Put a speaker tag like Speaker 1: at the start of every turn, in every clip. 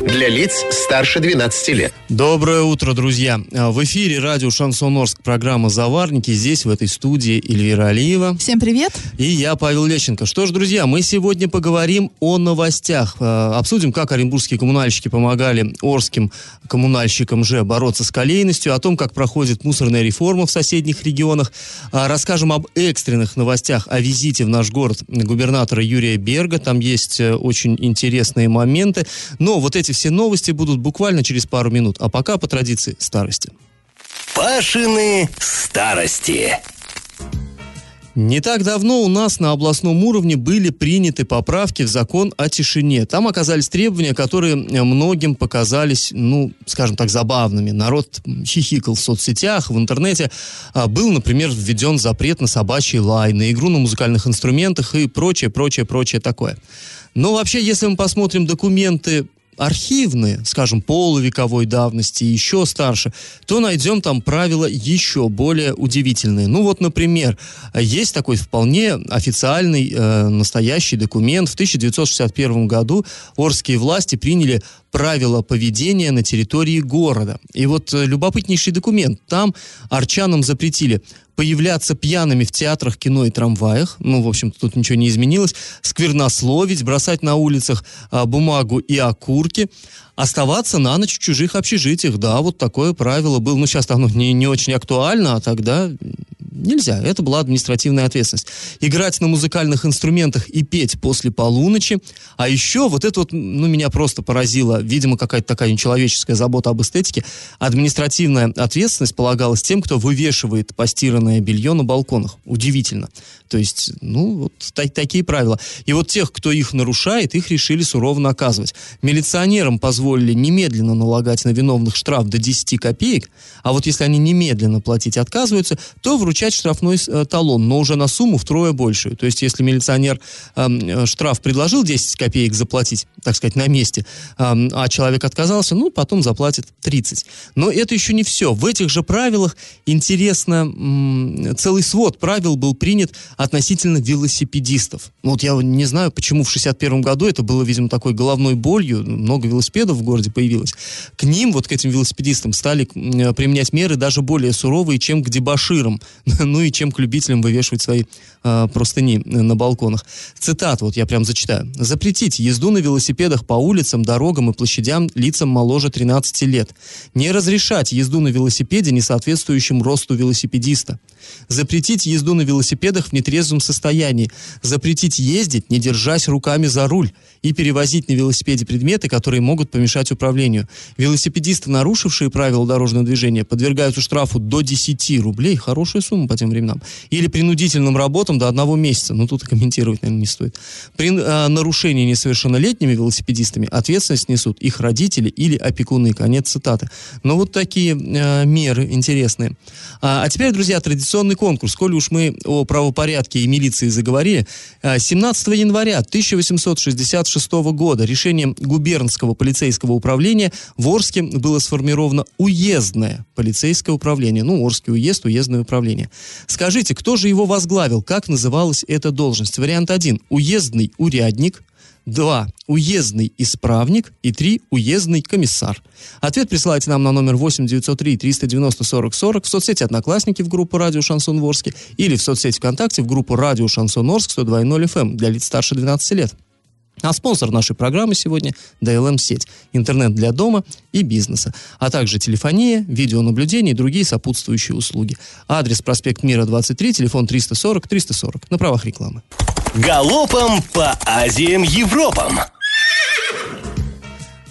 Speaker 1: Для лиц старше 12 лет.
Speaker 2: Доброе утро, друзья. В эфире радио «Шансон Орск» программа «Заварники». Здесь, в этой студии, Эльвира Алиева.
Speaker 3: Всем привет.
Speaker 2: И я, Павел Лещенко. Что ж, друзья, мы сегодня поговорим о новостях. Э, обсудим, как оренбургские коммунальщики помогали орским коммунальщикам же бороться с колейностью, о том, как проходит мусорная реформа в соседних регионах. А, расскажем об экстренных новостях о визите в наш город губернатора Юрия Берга. Там есть э, очень интересные моменты. Но вот эти все новости будут буквально через пару минут. А пока по традиции старости.
Speaker 4: Пашины старости.
Speaker 2: Не так давно у нас на областном уровне были приняты поправки в закон о тишине. Там оказались требования, которые многим показались, ну, скажем так, забавными. Народ хихикал в соцсетях, в интернете. А, был, например, введен запрет на собачий лай, на игру на музыкальных инструментах и прочее, прочее, прочее такое. Но вообще, если мы посмотрим документы архивные, скажем, полувековой давности еще старше, то найдем там правила еще более удивительные. Ну вот, например, есть такой вполне официальный э, настоящий документ. В 1961 году Орские власти приняли правила поведения на территории города. И вот э, любопытнейший документ. Там арчанам запретили появляться пьяными в театрах, кино и трамваях. Ну, в общем-то, тут ничего не изменилось. Сквернословить, бросать на улицах а, бумагу и окурки. Оставаться на ночь в чужих общежитиях. Да, вот такое правило было. Ну, сейчас оно не, не очень актуально, а тогда Нельзя. Это была административная ответственность. Играть на музыкальных инструментах и петь после полуночи. А еще вот это вот, ну, меня просто поразило. Видимо, какая-то такая нечеловеческая забота об эстетике. Административная ответственность полагалась тем, кто вывешивает постиранное белье на балконах. Удивительно. То есть, ну, вот та- такие правила. И вот тех, кто их нарушает, их решили сурово наказывать. Милиционерам позволили немедленно налагать на виновных штраф до 10 копеек, а вот если они немедленно платить отказываются, то вручать взять штрафной э, талон, но уже на сумму втрое большую. То есть, если милиционер э, штраф предложил 10 копеек заплатить, так сказать, на месте, э, а человек отказался, ну, потом заплатит 30. Но это еще не все. В этих же правилах, интересно, целый свод правил был принят относительно велосипедистов. Вот я не знаю, почему в 61 году это было, видимо, такой головной болью, много велосипедов в городе появилось. К ним, вот к этим велосипедистам, стали э, применять меры даже более суровые, чем к дебаширам. ну и чем к любителям вывешивать свои э, простыни на балконах. Цитат, вот я прям зачитаю. «Запретить езду на велосипедах по улицам, дорогам и площадям лицам моложе 13 лет. Не разрешать езду на велосипеде, не соответствующим росту велосипедиста. Запретить езду на велосипедах в нетрезвом состоянии. Запретить ездить, не держась руками за руль. И перевозить на велосипеде предметы, которые могут помешать управлению. Велосипедисты, нарушившие правила дорожного движения, подвергаются штрафу до 10 рублей. Хорошая сумма по тем временам. Или принудительным работам до одного месяца. Ну, тут и комментировать, наверное, не стоит. При э, нарушении несовершеннолетними велосипедистами ответственность несут их родители или опекуны. Конец цитаты. Но вот такие э, меры интересные. А, а теперь, друзья, традиционный конкурс. Коли уж мы о правопорядке и милиции заговорили, 17 э, января 1866 года решением губернского полицейского управления в Орске было сформировано уездное полицейское управление. Ну, Орский уезд, уездное управление. Скажите, кто же его возглавил? Как называлась эта должность? Вариант 1. Уездный урядник. 2. Уездный исправник. И 3. Уездный комиссар. Ответ присылайте нам на номер 8 903 390 40 40 в соцсети «Одноклассники» в группу «Радио Шансон Ворске» или в соцсети ВКонтакте в группу «Радио Шансон Орск» 102.0 FM для лиц старше 12 лет. А спонсор нашей программы сегодня – DLM-сеть. Интернет для дома и бизнеса. А также телефония, видеонаблюдение и другие сопутствующие услуги. Адрес проспект Мира, 23, телефон 340-340. На правах рекламы.
Speaker 4: Галопом по Азиям Европам!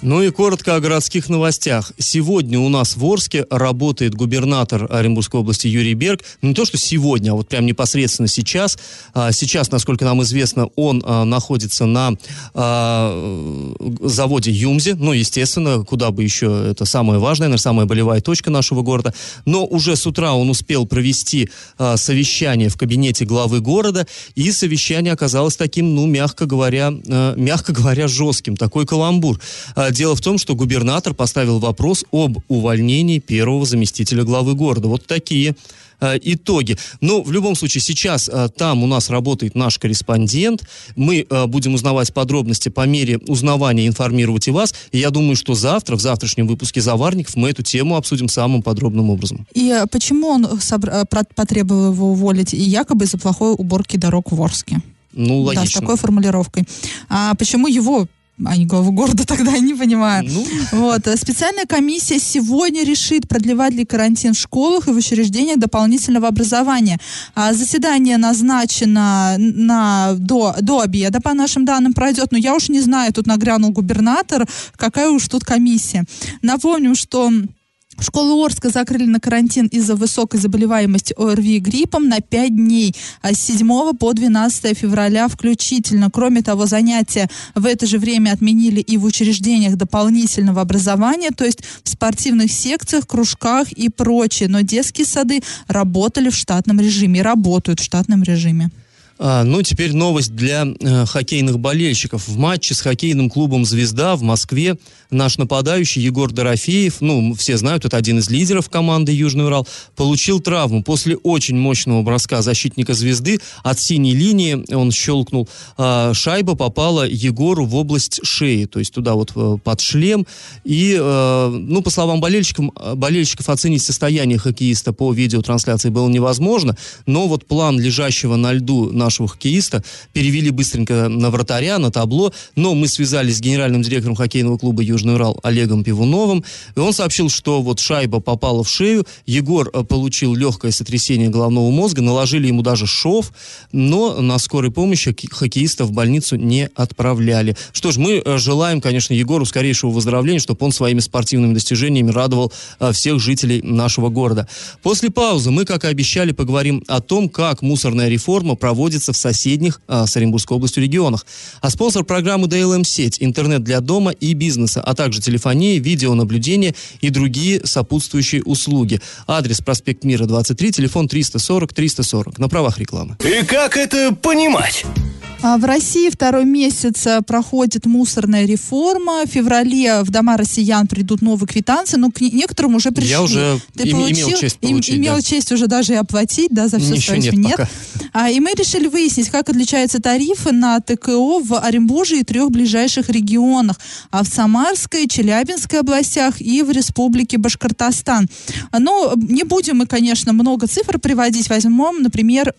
Speaker 2: Ну и коротко о городских новостях. Сегодня у нас в Орске работает губернатор Оренбургской области Юрий Берг. Ну, не то, что сегодня, а вот прям непосредственно сейчас. А, сейчас, насколько нам известно, он а, находится на а, заводе Юмзе. Ну, естественно, куда бы еще, это самое важное, наверное, самая болевая точка нашего города. Но уже с утра он успел провести совещание в кабинете главы города, и совещание оказалось таким, ну, мягко говоря, мягко говоря, жестким. Такой каламбур Дело в том, что губернатор поставил вопрос об увольнении первого заместителя главы города. Вот такие э, итоги. Но в любом случае сейчас э, там у нас работает наш корреспондент. Мы э, будем узнавать подробности по мере узнавания, информировать и вас. И я думаю, что завтра, в завтрашнем выпуске «Заварников» мы эту тему обсудим самым подробным образом.
Speaker 3: И э, почему он собр- э, потребовал его уволить? И якобы из-за плохой уборки дорог в Орске.
Speaker 2: Ну, логично.
Speaker 3: Да, с такой формулировкой. А почему его а не главу города тогда, не понимаю. Ну. Вот. Специальная комиссия сегодня решит, продлевать ли карантин в школах и в учреждениях дополнительного образования. А заседание назначено на, до, до обеда, по нашим данным, пройдет. Но я уж не знаю, тут нагрянул губернатор, какая уж тут комиссия. Напомним, что Школу Орска закрыли на карантин из-за высокой заболеваемости ОРВИ и гриппом на 5 дней, а с 7 по 12 февраля включительно. Кроме того, занятия в это же время отменили и в учреждениях дополнительного образования, то есть в спортивных секциях, кружках и прочее. Но детские сады работали в штатном режиме, работают в штатном режиме.
Speaker 2: А, ну, теперь новость для э, хоккейных болельщиков. В матче с хоккейным клубом «Звезда» в Москве наш нападающий Егор Дорофеев, ну, все знают, это один из лидеров команды «Южный Урал», получил травму. После очень мощного броска защитника «Звезды» от синей линии он щелкнул. А, шайба попала Егору в область шеи, то есть туда вот э, под шлем. И, э, ну, по словам болельщиков, болельщиков, оценить состояние хоккеиста по видеотрансляции было невозможно, но вот план лежащего на льду на нашего хоккеиста, перевели быстренько на вратаря, на табло, но мы связались с генеральным директором хоккейного клуба «Южный Урал» Олегом Пивуновым, и он сообщил, что вот шайба попала в шею, Егор э, получил легкое сотрясение головного мозга, наложили ему даже шов, но на скорой помощи хоккеиста в больницу не отправляли. Что ж, мы э, желаем, конечно, Егору скорейшего выздоровления, чтобы он своими спортивными достижениями радовал э, всех жителей нашего города. После паузы мы, как и обещали, поговорим о том, как мусорная реформа проводит находится в соседних а, с Оренбургской областью регионах. А спонсор программы DLM-сеть, интернет для дома и бизнеса, а также телефония, видеонаблюдение и другие сопутствующие услуги. Адрес проспект Мира, 23, телефон 340-340. На правах рекламы.
Speaker 4: И как это понимать?
Speaker 3: А в России второй месяц э, проходит мусорная реформа. В феврале в дома россиян придут новые квитанции, но к некоторым уже пришли.
Speaker 2: Я уже Ты им, получил, имел честь получить.
Speaker 3: Имел
Speaker 2: да.
Speaker 3: честь уже даже и оплатить, да, за все
Speaker 2: свое. Нет, нет.
Speaker 3: А, и мы решили выяснить, как отличаются тарифы на ТКО в Оренбурге и трех ближайших регионах. А в Самарской, Челябинской областях и в Республике Башкортостан. Ну, не будем мы, конечно, много цифр приводить. Возьмем, например,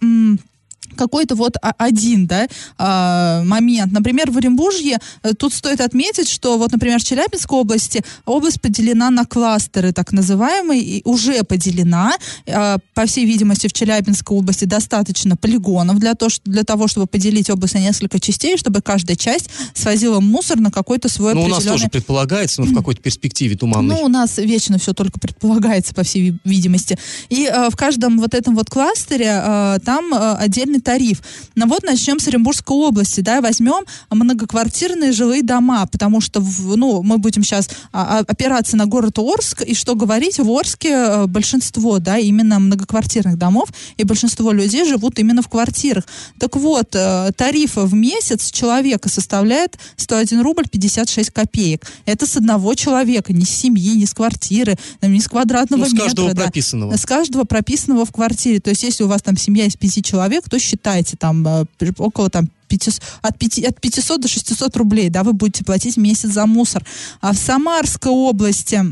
Speaker 3: какой-то вот один, да, а, момент. Например, в Оренбуржье э, тут стоит отметить, что вот, например, в Челябинской области область поделена на кластеры, так называемые, и уже поделена. А, по всей видимости, в Челябинской области достаточно полигонов для, того, для того, чтобы поделить область на несколько частей, чтобы каждая часть свозила мусор на какой-то свой
Speaker 2: Ну,
Speaker 3: определенный...
Speaker 2: у нас тоже предполагается, но в какой-то перспективе туманной.
Speaker 3: Ну, у нас вечно все только предполагается, по всей видимости. И э, в каждом вот этом вот кластере э, там э, отдельный тариф. Но вот начнем с Оренбургской области, да, возьмем многоквартирные жилые дома, потому что, ну, мы будем сейчас а, а, опираться на город Орск, и что говорить, в Орске э, большинство, да, именно многоквартирных домов, и большинство людей живут именно в квартирах. Так вот, э, тариф в месяц человека составляет 101 рубль 56 копеек. Это с одного человека, не с семьи, не с квартиры, не с квадратного
Speaker 2: ну, с
Speaker 3: метра.
Speaker 2: С каждого да. прописанного.
Speaker 3: С каждого прописанного в квартире. То есть, если у вас там семья из пяти человек, то считайте, там э, около там 500, от, 5, от 500 до 600 рублей, да, вы будете платить месяц за мусор. А в Самарской области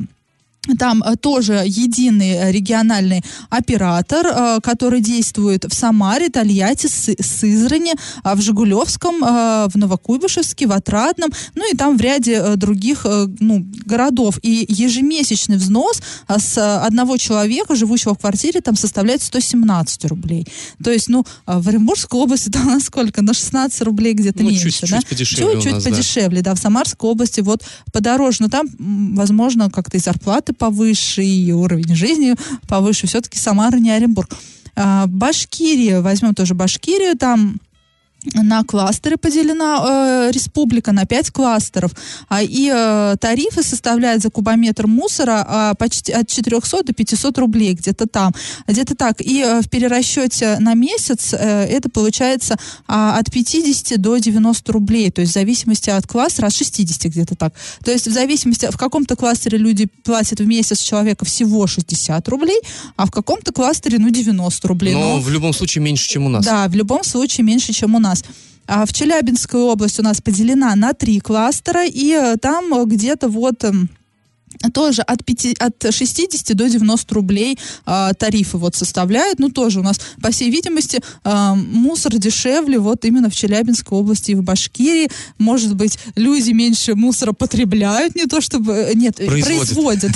Speaker 3: там э, тоже единый региональный оператор, э, который действует в Самаре, Тольятти, Сызрани, а в Жигулевском, э, в Новокуйбышевске, в Отрадном, ну и там в ряде других ну, городов. И ежемесячный взнос с одного человека, живущего в квартире, там составляет 117 рублей. То есть, ну, в Оренбургской области там на сколько? На 16 рублей где-то ну, меньше,
Speaker 2: чуть,
Speaker 3: да?
Speaker 2: Подешевле
Speaker 3: Чуть-чуть подешевле, да. да. В Самарской области вот подороже, но там, возможно, как-то и зарплаты повыше, и уровень жизни повыше. Все-таки Самара не Оренбург. А, Башкирия, возьмем тоже Башкирию, там на кластеры поделена э, республика, на 5 кластеров. А, и э, тарифы составляют за кубометр мусора э, почти от 400 до 500 рублей, где-то там. Где-то так. И э, в перерасчете на месяц э, это получается э, от 50 до 90 рублей. То есть в зависимости от кластера, от 60 где-то так. То есть в зависимости, в каком-то кластере люди платят в месяц человека всего 60 рублей, а в каком-то кластере, ну, 90 рублей.
Speaker 2: Но, Но в любом случае меньше, чем у нас.
Speaker 3: Да, в любом случае меньше, чем у нас нас. А в Челябинской области у нас поделена на три кластера, и э, там где-то вот эм, тоже от, 5, от 60 до 90 рублей э, тарифы вот составляют. Ну, тоже у нас, по всей видимости, э, мусор дешевле вот именно в Челябинской области и в Башкирии. Может быть, люди меньше мусора потребляют, не то чтобы... Э, нет, производят.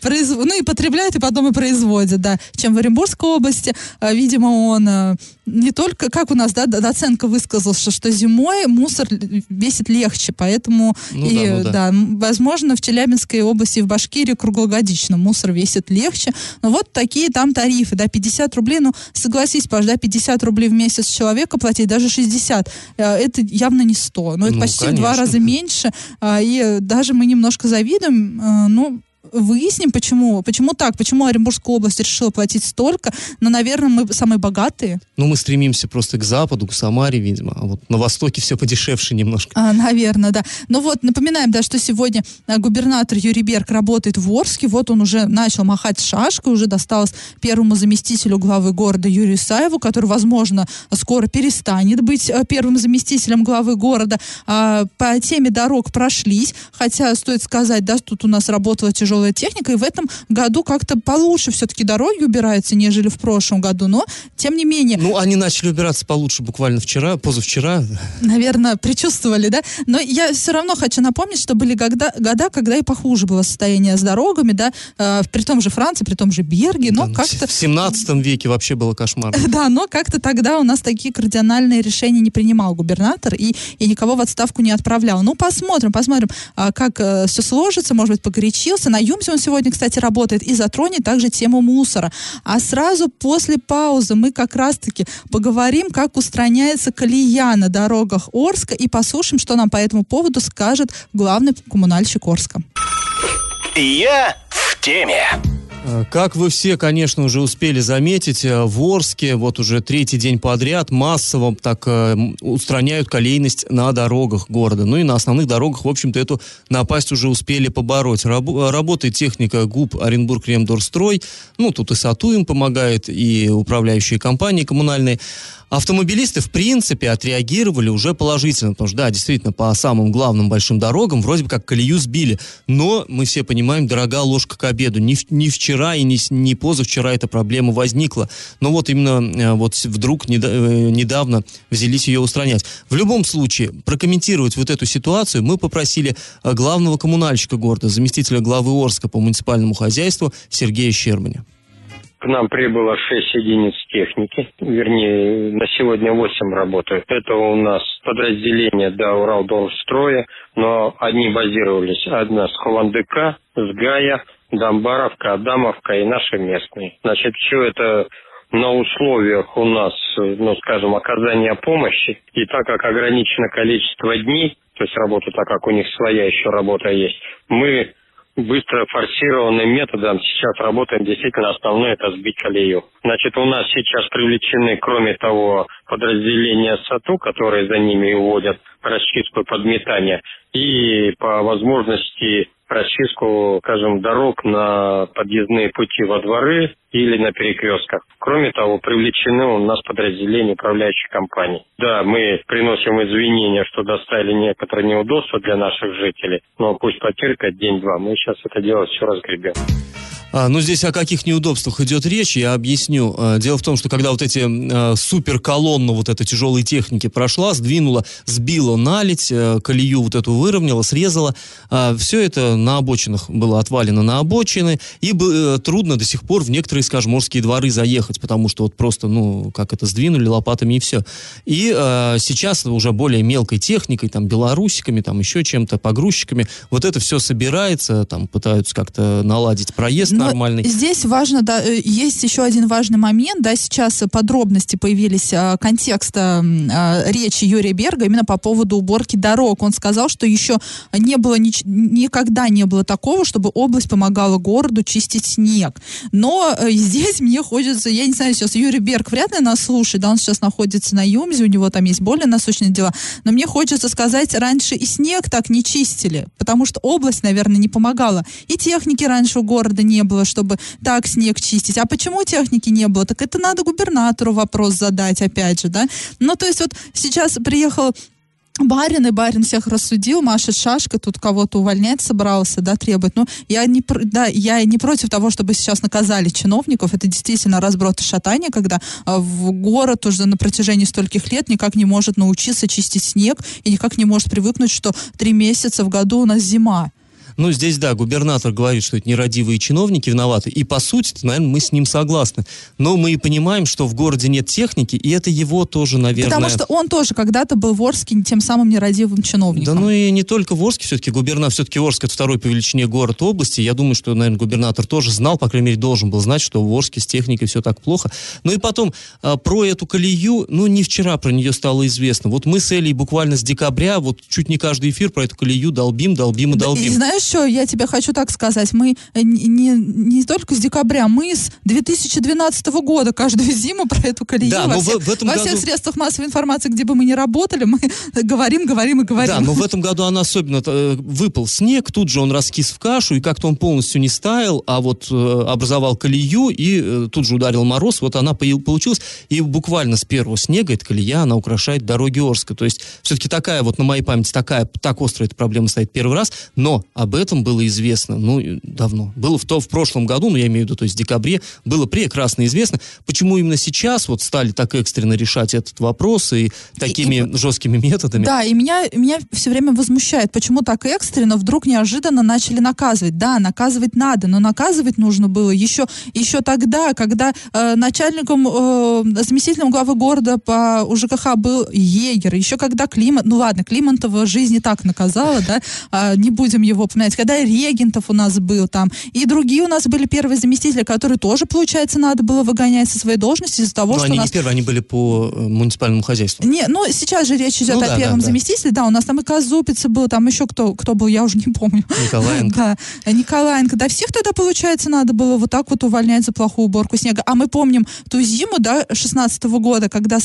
Speaker 3: производят ну, и потребляют, и потом и производят, да. Чем в Оренбургской области, э, видимо, он э, не только, как у нас, да, доценка высказался, что зимой мусор весит легче, поэтому ну, и, да, ну, да. да, возможно, в Челябинской области, в Башкирии круглогодично. Мусор весит легче, но вот такие там тарифы, да, 50 рублей, ну, согласись, Паш, да, 50 рублей в месяц человека платить, даже 60, э, это явно не 100, но это ну, почти конечно. в два раза меньше, а, и даже мы немножко завидуем, э, ну, выясним, почему, почему так, почему Оренбургская область решила платить столько, но, наверное, мы самые богатые.
Speaker 2: Ну, мы стремимся просто к западу, к Самаре, видимо, а вот на востоке все подешевше немножко.
Speaker 3: А, наверное, да. Ну вот, напоминаем, да, что сегодня а, губернатор Юрий Берг работает в Орске, вот он уже начал махать шашкой, уже досталось первому заместителю главы города Юрию Саеву, который, возможно, скоро перестанет быть а, первым заместителем главы города. А, по теме дорог прошлись, хотя, стоит сказать, да, тут у нас работала тяжелая тяжелая техника, и в этом году как-то получше все-таки дороги убираются, нежели в прошлом году, но тем не менее...
Speaker 2: Ну, они начали убираться получше буквально вчера, позавчера.
Speaker 3: Наверное, предчувствовали, да? Но я все равно хочу напомнить, что были года, года когда и похуже было состояние с дорогами, да, э, при том же Франции, при том же Берге, но да, ну, как-то...
Speaker 2: В 17 веке вообще было кошмар.
Speaker 3: Да, но как-то тогда у нас такие кардинальные решения не принимал губернатор и, и никого в отставку не отправлял. Ну, посмотрим, посмотрим, а, как э, все сложится, может быть, погорячился. На Юмсе он сегодня, кстати, работает и затронет также тему мусора. А сразу после паузы мы как раз-таки поговорим, как устраняется колея на дорогах Орска и послушаем, что нам по этому поводу скажет главный коммунальщик Орска.
Speaker 4: Я в теме.
Speaker 2: Э, как вы все, конечно, уже успели заметить, э, в Орске вот уже третий день подряд массово так э, устраняют колейность на дорогах города. Ну и на основных дорогах, в общем-то, эту напасть уже успели побороть. Раб- работает техника ГУП Оренбург Ремдорстрой. Ну, тут и САТУ им помогает, и управляющие компании коммунальные. Автомобилисты, в принципе, отреагировали уже положительно, потому что, да, действительно, по самым главным большим дорогам вроде бы как колею сбили. Но, мы все понимаем, дорога ложка к обеду. Не, не вчера и не, не позавчера эта проблема возникла. Но вот именно э, вот вдруг э, недавно взялись ее устранять. В любом случае, прокомментировать вот эту ситуацию мы попросили э, главного коммунальщика города, заместителя главы Орска по муниципальному хозяйству Сергея Щербаня.
Speaker 5: К нам прибыло 6 единиц техники, вернее, на сегодня 8 работают. Это у нас подразделение до Уралдорстроя, но одни базировались, одна с Холандыка, с Гая, Домбаровка, Адамовка и наши местные. Значит, все это на условиях у нас, ну, скажем, оказания помощи. И так как ограничено количество дней, то есть работа, так как у них своя еще работа есть, мы быстро форсированным методом сейчас работаем действительно основное это сбить колею. Значит, у нас сейчас привлечены, кроме того, подразделения САТУ, которые за ними уводят расчистку и подметание, и по возможности расчистку, скажем, дорог на подъездные пути во дворы или на перекрестках. Кроме того, привлечены у нас подразделения управляющих компаний. Да, мы приносим извинения, что доставили некоторые неудобства для наших жителей, но пусть потерпят день-два. Мы сейчас это дело все разгребем.
Speaker 2: А, ну, здесь о каких неудобствах идет речь, я объясню. А, дело в том, что когда вот эти а, суперколонна вот этой тяжелой техники прошла, сдвинула, сбила налить, колею вот эту выровняла, срезала, все это на обочинах было отвалено на обочины, и а, трудно до сих пор в некоторые, скажем, морские дворы заехать, потому что вот просто, ну, как это, сдвинули лопатами и все. И сейчас уже более мелкой техникой, там, белорусиками, там, еще чем-то, погрузчиками, вот это все собирается, там, пытаются как-то наладить проезд нормальный.
Speaker 3: Здесь важно, да, э, есть еще один важный момент, да, сейчас подробности появились а, контекста а, речи Юрия Берга именно по поводу уборки дорог. Он сказал, что еще не было, нич- никогда не было такого, чтобы область помогала городу чистить снег. Но э, здесь мне хочется, я не знаю, сейчас Юрий Берг вряд ли нас слушает, да, он сейчас находится на Юмзе, у него там есть более насущные дела, но мне хочется сказать, раньше и снег так не чистили, потому что область, наверное, не помогала. И техники раньше у города не было, чтобы так снег чистить. А почему техники не было? Так это надо губернатору вопрос задать, опять же, да? Ну, то есть вот сейчас приехал барин, и барин всех рассудил, машет шашка, тут кого-то увольнять собрался, да, требует. Ну, я не, да, я не против того, чтобы сейчас наказали чиновников. Это действительно разброд и шатание, когда а, в город уже на протяжении стольких лет никак не может научиться чистить снег и никак не может привыкнуть, что три месяца в году у нас зима.
Speaker 2: Ну, здесь, да, губернатор говорит, что это нерадивые чиновники виноваты, и, по сути, наверное, мы с ним согласны. Но мы и понимаем, что в городе нет техники, и это его тоже, наверное...
Speaker 3: Потому что он тоже когда-то был в Орске тем самым нерадивым чиновником.
Speaker 2: Да ну и не только в Орске, все-таки губернатор, все-таки Орск это второй по величине город области. Я думаю, что, наверное, губернатор тоже знал, по крайней мере, должен был знать, что в Орске с техникой все так плохо. Ну и потом, а, про эту колею, ну не вчера про нее стало известно. Вот мы с Элей буквально с декабря, вот чуть не каждый эфир про эту колею долбим, долбим и
Speaker 3: Да,
Speaker 2: долбим.
Speaker 3: И знаешь что, я тебе хочу так сказать, мы э, не, не, только с декабря, мы с 2012 года каждую зиму про эту колею
Speaker 2: Да,
Speaker 3: во,
Speaker 2: в-
Speaker 3: всех,
Speaker 2: в этом
Speaker 3: во
Speaker 2: году-
Speaker 3: всех средствах массовой информации, где бы мы ни работали, мы говорим, говорим и говорим.
Speaker 2: Да, но в этом году она особенно э, выпал снег, тут же он раскис в кашу, и как-то он полностью не стаял, а вот э, образовал колею, и тут же ударил мороз, вот она получилась, и буквально с первого снега эта колея, она украшает дороги Орска. То есть все-таки такая, вот на моей памяти, такая, так острая эта проблема стоит первый раз, но об этом было известно, ну, и давно. Было в, то, в прошлом году, ну, я имею в виду, то есть в декабре, было прекрасно известно, почему именно сейчас вот стали так экстренно решать этот вопрос и такими жесткими методами.
Speaker 3: Да, и меня, меня все время возмущает, почему так экстренно вдруг неожиданно начали наказывать. Да, наказывать надо, но наказывать нужно было еще, еще тогда, когда э, начальником, э, заместителем главы города по УЖКХ был егер, еще когда Климат, ну ладно, Климантова жизнь не так наказала, да, а, не будем его упоминать, когда Регентов у нас был там, и другие у нас были первые заместители, которые тоже, получается, надо было выгонять со своей должности из-за того,
Speaker 2: Но
Speaker 3: что
Speaker 2: они
Speaker 3: у нас
Speaker 2: не первые, они были по э, муниципальному хозяйству.
Speaker 3: не, ну сейчас же речь идет
Speaker 2: Ну
Speaker 3: о
Speaker 2: да,
Speaker 3: первом
Speaker 2: да, да.
Speaker 3: заместителе, да, у нас там и Казупица был, там еще кто, кто был, я уже не помню.
Speaker 2: Николаенко.
Speaker 3: Да, э, Николаенко. Да, всех тогда, получается, надо было вот так вот увольнять за плохую уборку снега. А мы помним ту зиму, да, 16 года, когда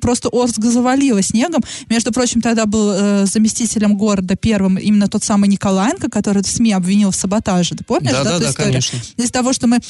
Speaker 3: просто Орск завалило снегом. Между прочим, тогда был э, заместителем города первым именно тот самый Николаенко, который в СМИ обвинил в саботаже. Ты помнишь, да,
Speaker 2: Да-да-да,
Speaker 3: эту историю?
Speaker 2: конечно.
Speaker 3: Из-за того, что мы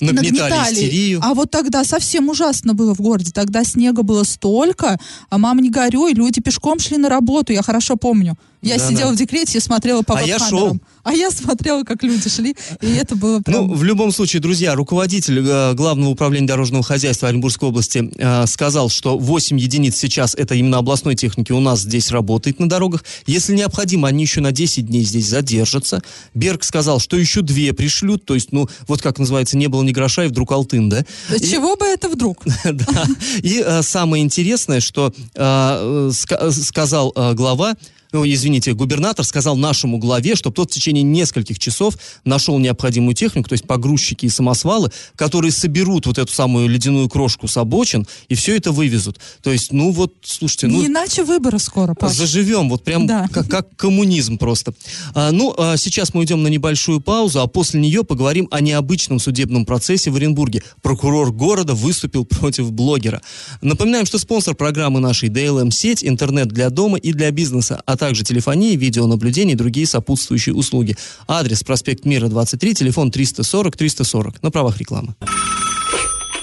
Speaker 2: Нагнетали истерию.
Speaker 3: а вот тогда совсем ужасно было в городе. Тогда снега было столько, а мама не горюй, люди пешком шли на работу, я хорошо помню. Я
Speaker 2: Да-да.
Speaker 3: сидела в декрете и смотрела по
Speaker 2: А я шел.
Speaker 3: А я смотрела, как люди шли, и это было прям...
Speaker 2: Ну, в любом случае, друзья, руководитель э, Главного управления дорожного хозяйства Оренбургской области э, сказал, что 8 единиц сейчас, это именно областной техники, у нас здесь работает на дорогах. Если необходимо, они еще на 10 дней здесь задержатся. Берг сказал, что еще две пришлют, то есть, ну, вот как называется, не было ни гроша, и вдруг алтын, да?
Speaker 3: Да Чего бы это вдруг?
Speaker 2: Да. И э, самое интересное, что э, э, ска- сказал глава, ну, извините, губернатор сказал нашему главе, чтобы тот в течение нескольких часов нашел необходимую технику, то есть погрузчики и самосвалы, которые соберут вот эту самую ледяную крошку с обочин и все это вывезут. То есть, ну вот, слушайте, ну...
Speaker 3: Не иначе выборы скоро, Паш.
Speaker 2: Заживем, вот прям
Speaker 3: Да.
Speaker 2: как, как коммунизм просто. А, ну, а сейчас мы идем на небольшую паузу, а после нее поговорим о необычном судебном процессе в Оренбурге. Прокурор города выступил против блогера. Напоминаем, что спонсор программы нашей DLM-сеть, интернет для дома и для бизнеса от также телефонии, видеонаблюдение и другие сопутствующие услуги. Адрес проспект Мира, 23, телефон 340-340. На правах рекламы.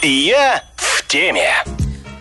Speaker 4: Я в теме.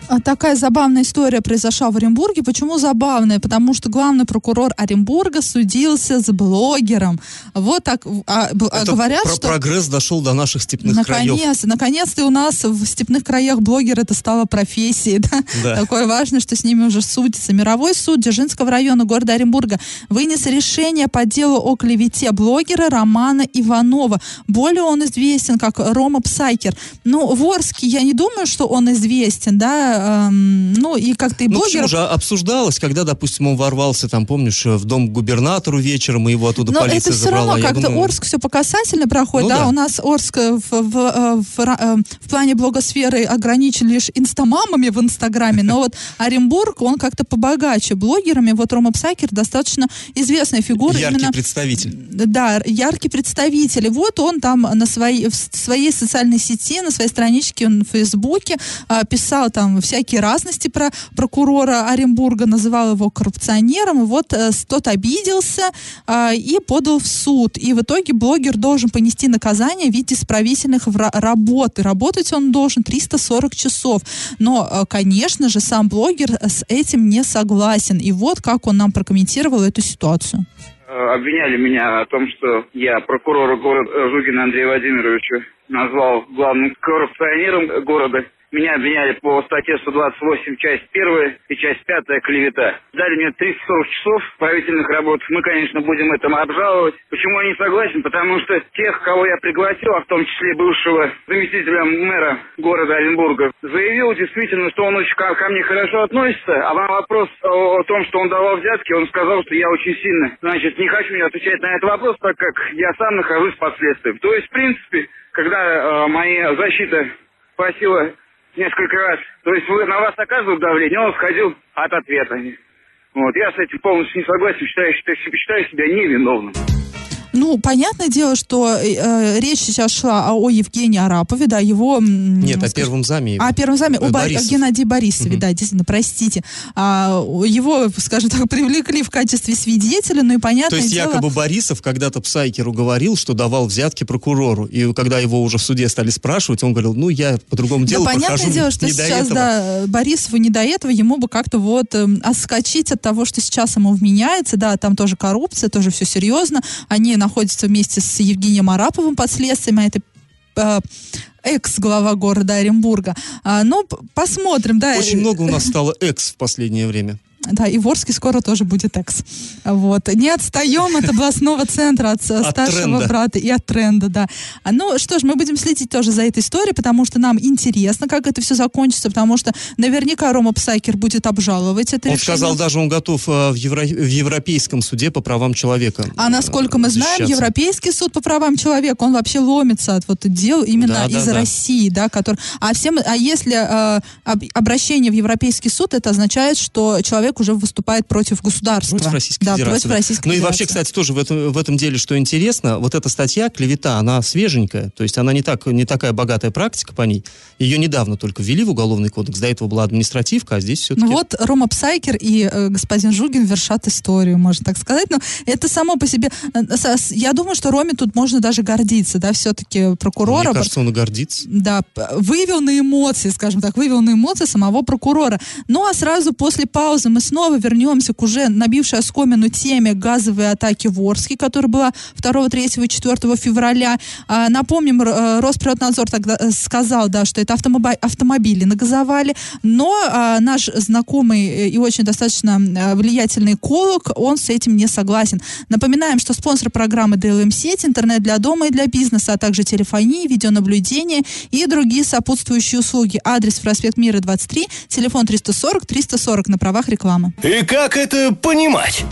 Speaker 3: А Такая забавная история произошла в Оренбурге. Почему забавная? Потому что главный прокурор Оренбурга судился с блогером. Вот так а, а говорят,
Speaker 2: про-
Speaker 3: что...
Speaker 2: прогресс дошел до наших степных краев.
Speaker 3: Наконец, наконец-то у нас в степных краях блогер это стало профессией. Да?
Speaker 2: Да.
Speaker 3: Такое важно, что с ними уже судится. Мировой суд Дзержинского района города Оренбурга вынес решение по делу о клевете блогера Романа Иванова. Более он известен как Рома Псайкер. Ну, в Орске я не думаю, что он известен, да, эм, ну и как-то и
Speaker 2: Ну,
Speaker 3: блогер...
Speaker 2: почему же обсуждалось, когда, допустим, он ворвался, там, помнишь, в дом губернатору вечером, и его оттуда
Speaker 3: Но
Speaker 2: полиция
Speaker 3: это все
Speaker 2: забрала.
Speaker 3: равно как-то
Speaker 2: думаю,
Speaker 3: Орск все по касательной проходит,
Speaker 2: Ну
Speaker 3: да?
Speaker 2: да.
Speaker 3: У нас Орск э, в, в, э, в ра- э, в плане блогосферы ограничен лишь инстамамами в Инстаграме, но вот Оренбург, он как-то побогаче блогерами. Вот Рома Псакер достаточно известная фигура.
Speaker 2: Яркий
Speaker 3: именно
Speaker 2: представитель.
Speaker 3: да, яркий представитель. И вот он там на своей, в своей социальной сети, на своей страничке на Фейсбуке а, писал там всякие разности про прокурора Оренбурга, называл его коррупционером. И вот э, тот обиделся а, и подал в суд. И в итоге блогер должен понести наказание в виде исправительных работ. И работать он должен 340 часов. Но, э, конечно же, сам блогер с этим не согласен. И вот как он нам прокомментировал эту ситуацию.
Speaker 6: Э, обвиняли меня о том, что я прокурора города э, Жугина Андрея Владимировича назвал главным коррупционером города. Меня обвиняли по статье 128, часть 1 и часть 5 клевета. Дали мне 340 часов правительных работ. Мы, конечно, будем это обжаловать. Почему я не согласен? Потому что тех, кого я пригласил, а в том числе бывшего заместителя мэра города Оренбурга, заявил действительно, что он очень ко, ко мне хорошо относится. А на вопрос о, о том, что он давал взятки, он сказал, что я очень сильно, значит, не хочу отвечать на этот вопрос, так как я сам нахожусь под следствием. То есть, в принципе, когда э, моя защита просила несколько раз, то есть вы, на вас оказывают давление, он сходил от ответа. Вот, я с этим полностью не согласен, считаю, что, считаю себя невиновным.
Speaker 3: Ну, понятное дело, что э, речь сейчас шла о, о Евгении Арапове, да, его...
Speaker 2: Нет, о
Speaker 3: скажем,
Speaker 2: первом заме. его.
Speaker 3: А, первом заме,
Speaker 2: Э,
Speaker 3: о, Бор-
Speaker 2: Борисов.
Speaker 3: Геннадии Борисове,
Speaker 2: Мгм.
Speaker 3: да, действительно, простите. А, его, скажем так, привлекли в качестве свидетеля, ну и понятное
Speaker 2: То есть
Speaker 3: дело...
Speaker 2: якобы Борисов когда-то Псайкеру говорил, что давал взятки прокурору. И когда его уже в суде стали спрашивать, он говорил, ну, я по другому делу
Speaker 3: да, понятное
Speaker 2: прохожу,
Speaker 3: дело, что
Speaker 2: не
Speaker 3: сейчас, да, Борисову не до этого, ему бы как-то вот эм, отскочить от того, что сейчас ему вменяется, да, там тоже коррупция, тоже все серьезно. Они находятся вместе с Евгением Араповым под следствием, а это э, экс-глава города Оренбурга. А, ну, посмотрим, да.
Speaker 2: Очень много у нас стало экс в последнее время.
Speaker 3: Да, и в Орске скоро тоже будет экс. Вот. Не отстаем от областного центра, от, э,
Speaker 2: От
Speaker 3: старшего
Speaker 2: тренда.
Speaker 3: брата и от тренда, да. А, Ну что ж, мы будем следить тоже за этой историей, потому что нам интересно, как это все закончится, потому что наверняка Рома Псайкер будет обжаловать это
Speaker 2: Он
Speaker 3: решение.
Speaker 2: сказал, даже он готов э, в, Евро- в Европейском суде по правам человека.
Speaker 3: А насколько мы знаем. Европейский суд по правам человека, он вообще ломится от вот дел именно
Speaker 2: Да,
Speaker 3: из
Speaker 2: да.
Speaker 3: России, да, который. А всем, а если э, об- обращение в Европейский суд, это означает, что человек уже выступает против государства.
Speaker 2: Против Российской
Speaker 3: да,
Speaker 2: Федерации.
Speaker 3: против
Speaker 2: да.
Speaker 3: Российской
Speaker 2: ну и
Speaker 3: Федерации.
Speaker 2: вообще, кстати, тоже в этом, в этом деле, что интересно, вот эта статья «Клевета», она свеженькая, то есть она не, так, не такая богатая практика по ней. Ее недавно только ввели в Уголовный кодекс, до этого была административка, а здесь все-таки...
Speaker 3: Ну вот Рома Псайкер и э, господин Жугин вершат историю, можно так сказать. Но это само по себе... э, Я думаю, что Роме тут можно даже гордиться, да, все-таки прокурора.
Speaker 2: Мне кажется, он и гордится.
Speaker 3: да, п- вывел на эмоции, скажем так, вывел на эмоции самого прокурора. Ну а сразу после паузы мы снова вернемся к уже набившей оскомину теме газовой атаки в Орске, которая была 2, 3 и 4 февраля. А, напомним, э, Росприроднадзор тогда э, сказал, да, что это автомоби- автомобили нагазовали, но а, наш знакомый и очень достаточно э, влиятельный эколог, он с этим не согласен. Напоминаем, что спонсор программы DLM сеть, интернет для дома и для бизнеса, а также телефонии, видеонаблюдение и другие сопутствующие услуги. Адрес проспект Мира 23, телефон 340 340 на правах рекламы.
Speaker 4: И как это понимать?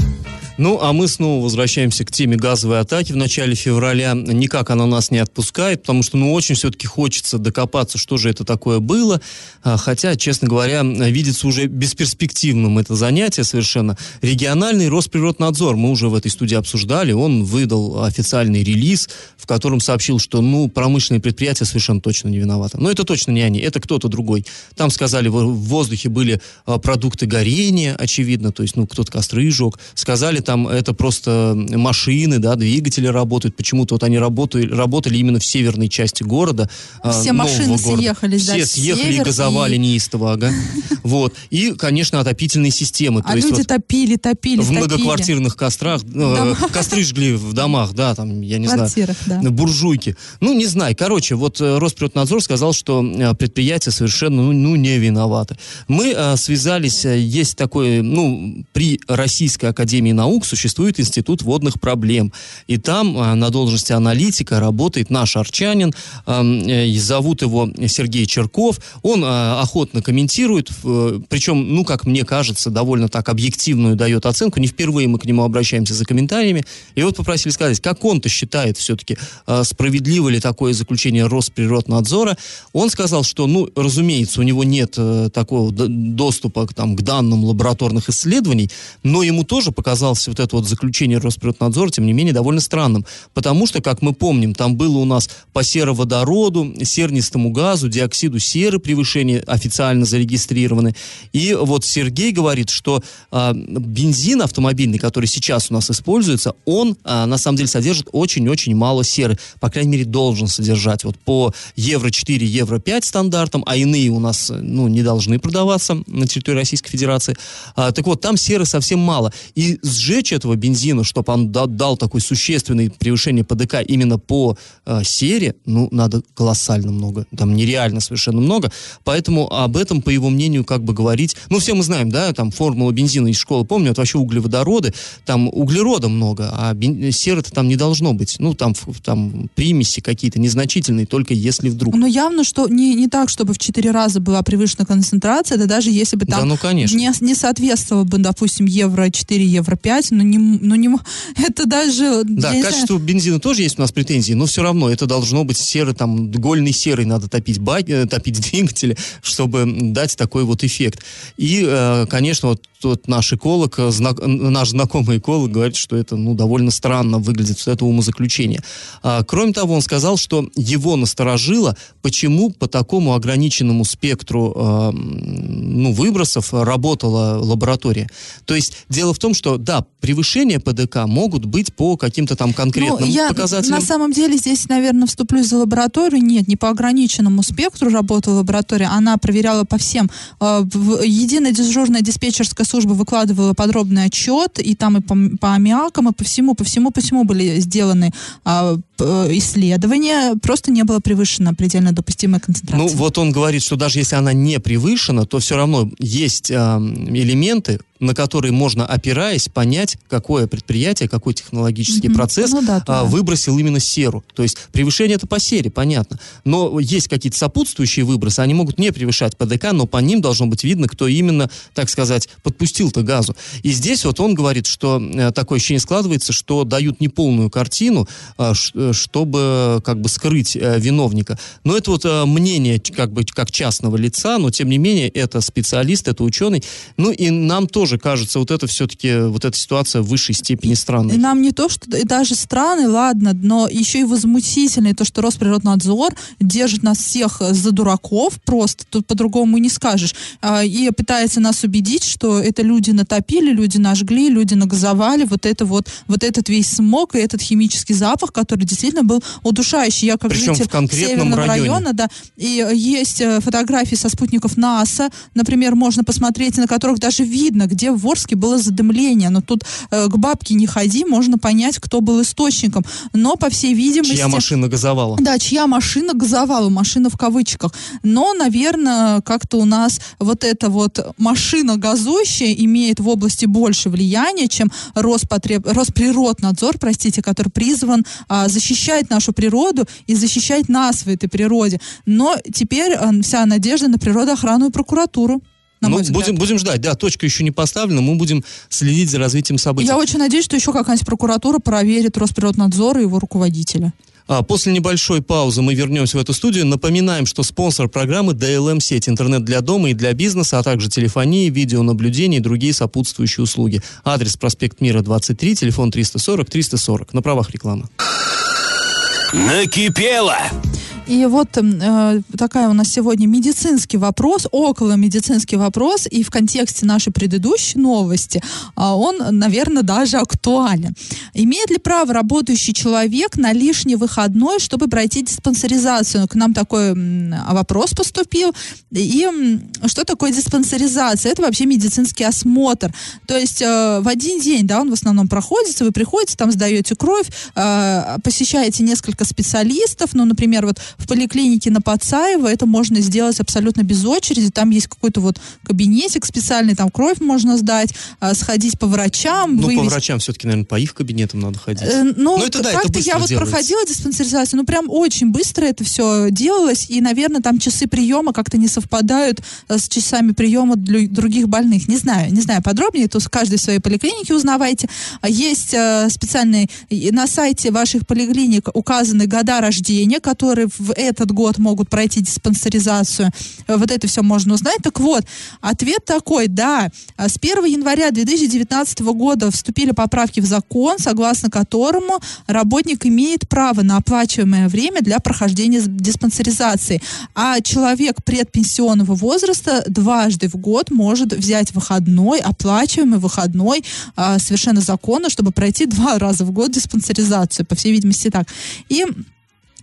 Speaker 2: Ну, а мы снова возвращаемся к теме газовой атаки в начале февраля. Никак она нас не отпускает, потому что, ну, очень все-таки хочется докопаться, что же это такое было. А, хотя, честно говоря, видится уже бесперспективным это занятие совершенно. Региональный Росприроднадзор, мы уже в этой студии обсуждали, он выдал официальный релиз, в котором сообщил, что, ну, промышленные предприятия совершенно точно не виноваты. Но это точно не они, это кто-то другой. Там сказали, в воздухе были а, продукты горения, очевидно, то есть, ну, кто-то костры жег. Сказали, там это просто машины, да, двигатели работают. Почему-то вот они работали, работали именно в северной части города.
Speaker 3: А, Все машины города. съехали,
Speaker 2: Все да, съехали и газовали и... неистово, ага. Вот. И, конечно, отопительные системы.
Speaker 3: А люди топили, топили,
Speaker 2: В многоквартирных кострах, э, костры жгли в домах, да, там, я не знаю, да. буржуйки. Ну, не знаю. Короче, вот э, Росприроднадзор сказал, что э, предприятия совершенно, ну, ну не виноваты. Мы связались, есть такой, ну, при Российской Академии Наук наук существует Институт водных проблем. И там э, на должности аналитика работает наш арчанин. Э, зовут его Сергей Черков. Он э, охотно комментирует, причем, ну, как мне кажется, довольно так объективную дает оценку. Не впервые мы к нему обращаемся за комментариями. И вот попросили сказать, как он-то считает все-таки, справедливо ли такое заключение Росприроднадзора. Он сказал, что, ну, разумеется, у него нет такого доступа там, к данным лабораторных исследований, но ему тоже показался вот это вот заключение Росприроднадзора, тем не менее, довольно странным. Потому что, как мы помним, там было у нас по сероводороду, сернистому газу, диоксиду серы превышение официально зарегистрированы. И вот Сергей говорит, что а, бензин автомобильный, который сейчас у нас используется, он а, на самом деле содержит очень-очень мало серы. По крайней мере, должен содержать. Вот по Евро-4, Евро-5 стандартам, а иные у нас ну, не должны продаваться на территории Российской Федерации. А, так вот, там серы совсем мало. И сжечь сжечь этого бензина, чтобы он дал такое существенное превышение ПДК именно по э, сере, ну, надо колоссально много. Там нереально совершенно много. Поэтому об этом, по его мнению, как бы говорить... Ну, все мы знаем, да, там формула бензина из школы, помню, это вообще углеводороды. Там углерода много, а бен... серы-то там не должно быть. Ну, там, там примеси какие-то незначительные, только если вдруг.
Speaker 3: Но явно, что не, не так, чтобы в четыре раза была превышена концентрация, да даже если бы там да,
Speaker 2: ну, конечно.
Speaker 3: Не, не соответствовало бы, допустим, евро 4, евро 5, но не, но не, это даже...
Speaker 2: Да, к качеству знаю... бензина тоже есть у нас претензии, но все равно это должно быть серый, там, гольный серый надо топить, бак, э, топить двигатели, чтобы дать такой вот эффект. И, э, конечно, вот тот наш эколог, э, знак, наш знакомый эколог говорит, что это, ну, довольно странно выглядит, это умозаключение. А, кроме того, он сказал, что его насторожило, почему по такому ограниченному спектру, э, ну, выбросов работала лаборатория. То есть, дело в том, что, да, превышения ПДК могут быть по каким-то там конкретным ну, я показателям.
Speaker 3: На самом деле здесь, наверное, вступлюсь за лабораторию. Нет, не по ограниченному спектру работала лаборатория. Она проверяла по всем. Э, единая дежурная диспетчерская служба выкладывала подробный отчет, и там и по, по аммиакам, и по всему, по всему, по всему были сделаны а, исследования. Просто не было превышена предельно допустимая концентрация.
Speaker 2: Ну, вот он говорит, что даже если она не превышена, то все равно есть а, элементы, на которые можно, опираясь, понять, какое предприятие, какой технологический mm-hmm. процесс ну, да, а, выбросил именно серу. То есть превышение это по сере, понятно. Но есть какие-то сопутствующие выбросы, они могут не превышать ПДК, но по ним должно быть видно, кто именно, так сказать, подпустил-то газу. И здесь вот он говорит, что э, такое ощущение складывается, что дают неполную картину, э, э, чтобы как бы скрыть э, виновника. Но это вот э, мнение как бы как частного лица, но тем не менее это специалист, это ученый. Ну и нам тоже тоже кажется, вот это все-таки, вот эта ситуация в высшей степени странной.
Speaker 3: И нам не то, что даже странный, ладно, но еще и возмутительный то, что Росприроднадзор держит нас всех за дураков, просто тут по-другому не скажешь, а, и пытается нас убедить, что это люди натопили, люди нажгли, люди нагазовали, вот это вот, вот этот весь смог и этот химический запах, который действительно был удушающий. Я как
Speaker 2: Причем
Speaker 3: житель Северного
Speaker 2: районе.
Speaker 3: района, да, и есть э, фотографии со спутников НАСА, например, можно посмотреть, на которых даже видно, где в Ворске было задымление. Но тут э, к бабке не ходи, можно понять, кто был источником. Но, по всей видимости...
Speaker 2: Чья машина газовала.
Speaker 3: Да, чья машина газовала, машина в кавычках. Но, наверное, как-то у нас вот эта вот машина газующая имеет в области больше влияния, чем Роспотреб... Росприроднадзор, простите, который призван а, защищать нашу природу и защищать нас в этой природе. Но теперь а, вся надежда на природоохрану и прокуратуру. На
Speaker 2: ну, будем, будем ждать. Да, точка еще не поставлена, мы будем следить за развитием событий.
Speaker 3: Я очень надеюсь, что еще какая-нибудь прокуратура проверит Росприроднадзор и его руководителя.
Speaker 2: А после небольшой паузы мы вернемся в эту студию. Напоминаем, что спонсор программы DLM сеть интернет для дома и для бизнеса, а также телефонии, видеонаблюдение и другие сопутствующие услуги. Адрес проспект Мира 23, телефон 340 340. На правах рекламы.
Speaker 4: Накипело!
Speaker 3: И вот э, такая у нас сегодня медицинский вопрос, около медицинский вопрос, и в контексте нашей предыдущей новости э, он, наверное, даже актуален. Имеет ли право работающий человек на лишний выходной, чтобы пройти диспансеризацию? К нам такой вопрос поступил. И что такое диспансеризация? Это вообще медицинский осмотр. То есть э, в один день, да, он в основном проходится, вы приходите, там сдаете кровь, э, посещаете несколько специалистов, ну, например, вот в поликлинике на Пацаева это можно сделать абсолютно без очереди. Там есть какой-то вот кабинетик специальный, там кровь можно сдать, а, сходить по врачам.
Speaker 2: Ну, по
Speaker 3: выявить-
Speaker 2: врачам все-таки, наверное, по их кабинетам надо ходить.
Speaker 3: Э, Ну,
Speaker 2: Ну, это да, это
Speaker 3: как-то
Speaker 2: быстро
Speaker 3: я вот
Speaker 2: делается.
Speaker 3: проходила диспансеризацию, ну, прям очень быстро это все делалось, и, наверное, там часы приема как-то не совпадают э, с часами приема для других больных. Не знаю, не знаю подробнее, то с каждой своей поликлинике узнавайте. А Есть э, специальные, и на сайте ваших поликлиник указаны года рождения, которые в этот год могут пройти диспансеризацию. Э, Вот это все можно узнать. Так вот, ответ такой, да, а с 1 января 2019 года вступили поправки в закон, согласно которому работник имеет право на оплачиваемое время для прохождения диспансеризации. А человек предпенсионного возраста дважды в год может взять выходной, оплачиваемый выходной, а, совершенно законно, чтобы пройти два раза в год диспансеризацию, по всей видимости так. И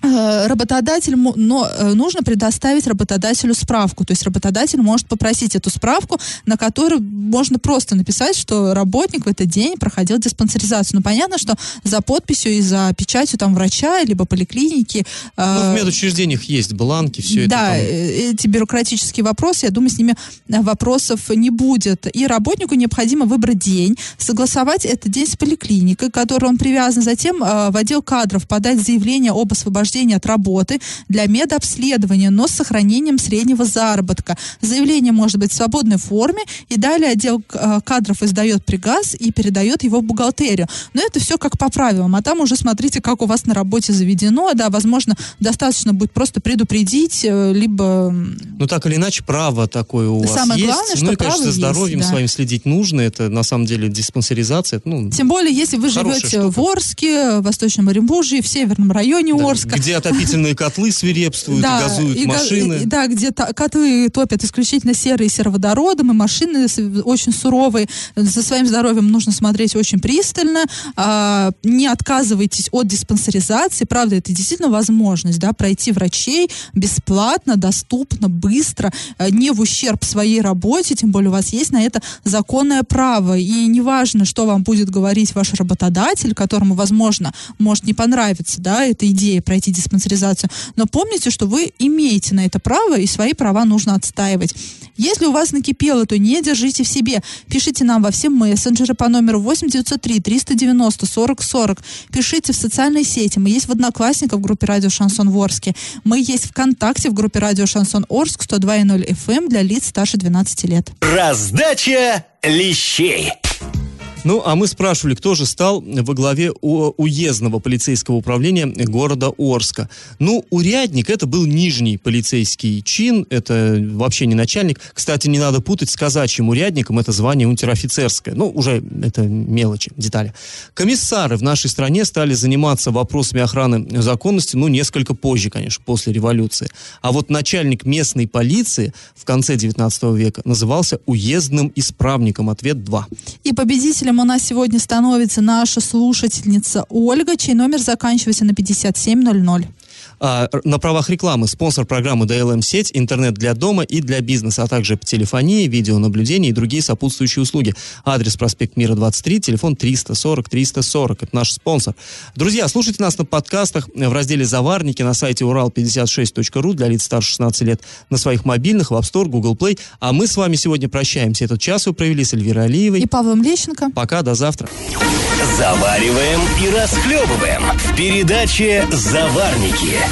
Speaker 3: работодатель, мо- но э, нужно предоставить работодателю справку. То есть работодатель может попросить эту справку, на которую можно просто написать, что работник в этот день проходил диспансеризацию. Ну, понятно, что за подписью и за печатью там врача, либо поликлиники. э,
Speaker 2: Ну, в медучреждениях есть бланки, все
Speaker 3: да,
Speaker 2: это.
Speaker 3: э, эти бюрократические вопросы, я думаю, с ними э, вопросов не будет. И работнику необходимо выбрать день, согласовать этот день с поликлиникой, к которой он привязан, затем э, в отдел кадров подать заявление об освобождении от работы для медобследования, но с сохранением среднего заработка. Заявление может быть в свободной форме, и далее отдел э, кадров издает приказ и передает его в бухгалтерию. Но это все как по правилам, а там уже смотрите, как у вас на работе заведено, да, возможно, достаточно будет просто предупредить, э, либо
Speaker 2: Ну, так или иначе, право такое у вас
Speaker 3: Самое
Speaker 2: есть.
Speaker 3: главное,
Speaker 2: ну,
Speaker 3: что
Speaker 2: и, конечно, за
Speaker 3: есть,
Speaker 2: здоровьем
Speaker 3: да.
Speaker 2: своим следить нужно. Это, на самом деле, диспансеризация. Ну,
Speaker 3: Тем более, если вы живете
Speaker 2: штука.
Speaker 3: в Орске, в Восточном Оренбурге, в северном районе
Speaker 2: да,
Speaker 3: Орска.
Speaker 2: Где отопительные котлы свирепствуют, и газуют
Speaker 3: и
Speaker 2: машины.
Speaker 3: и- да, где та- котлы топят исключительно серые сероводородом, и машины очень суровые. За своим здоровьем нужно смотреть очень пристально. А, не отказывайтесь от диспансеризации. Правда, это действительно возможность, да, пройти врачей бесплатно, доступно, быстро, э, не в ущерб своей работе, тем более у вас есть на это законное право. И неважно, что вам будет говорить ваш работодатель, которому, возможно, может не понравиться, да, эта идея пройти диспансеризацию, но помните, что вы имеете на это право, и свои права нужно отстаивать. Если у вас накипело, то не держите в себе. Пишите нам во все мессенджеры по номеру 8903 390 40 40. Пишите в социальные сети. Мы есть в Одноклассниках в группе Радио Шансон в Орске. Мы есть ВКонтакте в группе Радио Шансон Орск 102.0 FM эм для лиц старше 12 лет.
Speaker 4: Раздача лещей.
Speaker 2: Ну, а мы спрашивали, кто же стал во главе уездного полицейского управления города Орска. Ну, урядник это был нижний полицейский чин, это вообще не начальник. Кстати, не надо путать с казачьим урядником, это звание унтер-офицерское. Ну, уже это мелочи, детали. Комиссары в нашей стране стали заниматься вопросами охраны законности, ну, несколько позже, конечно, после революции. А вот начальник местной полиции в конце 19 века назывался уездным исправником. Ответ 2.
Speaker 3: И победителем у нас сегодня становится наша слушательница Ольга, чей номер заканчивается на 5700.
Speaker 2: А, на правах рекламы спонсор программы DLM сеть, интернет для дома и для бизнеса, а также по телефонии, видеонаблюдение и другие сопутствующие услуги. Адрес проспект Мира 23, телефон 340 340. Это наш спонсор. Друзья, слушайте нас на подкастах в разделе «Заварники» на сайте урал56.ру для лиц старше 16 лет, на своих мобильных, в App Store, Google Play. А мы с вами сегодня прощаемся. Этот час вы провели с Эльвирой Алиевой.
Speaker 3: И Павлом Лещенко.
Speaker 2: Пока, до завтра.
Speaker 4: Завариваем и расхлебываем в передаче «Заварники»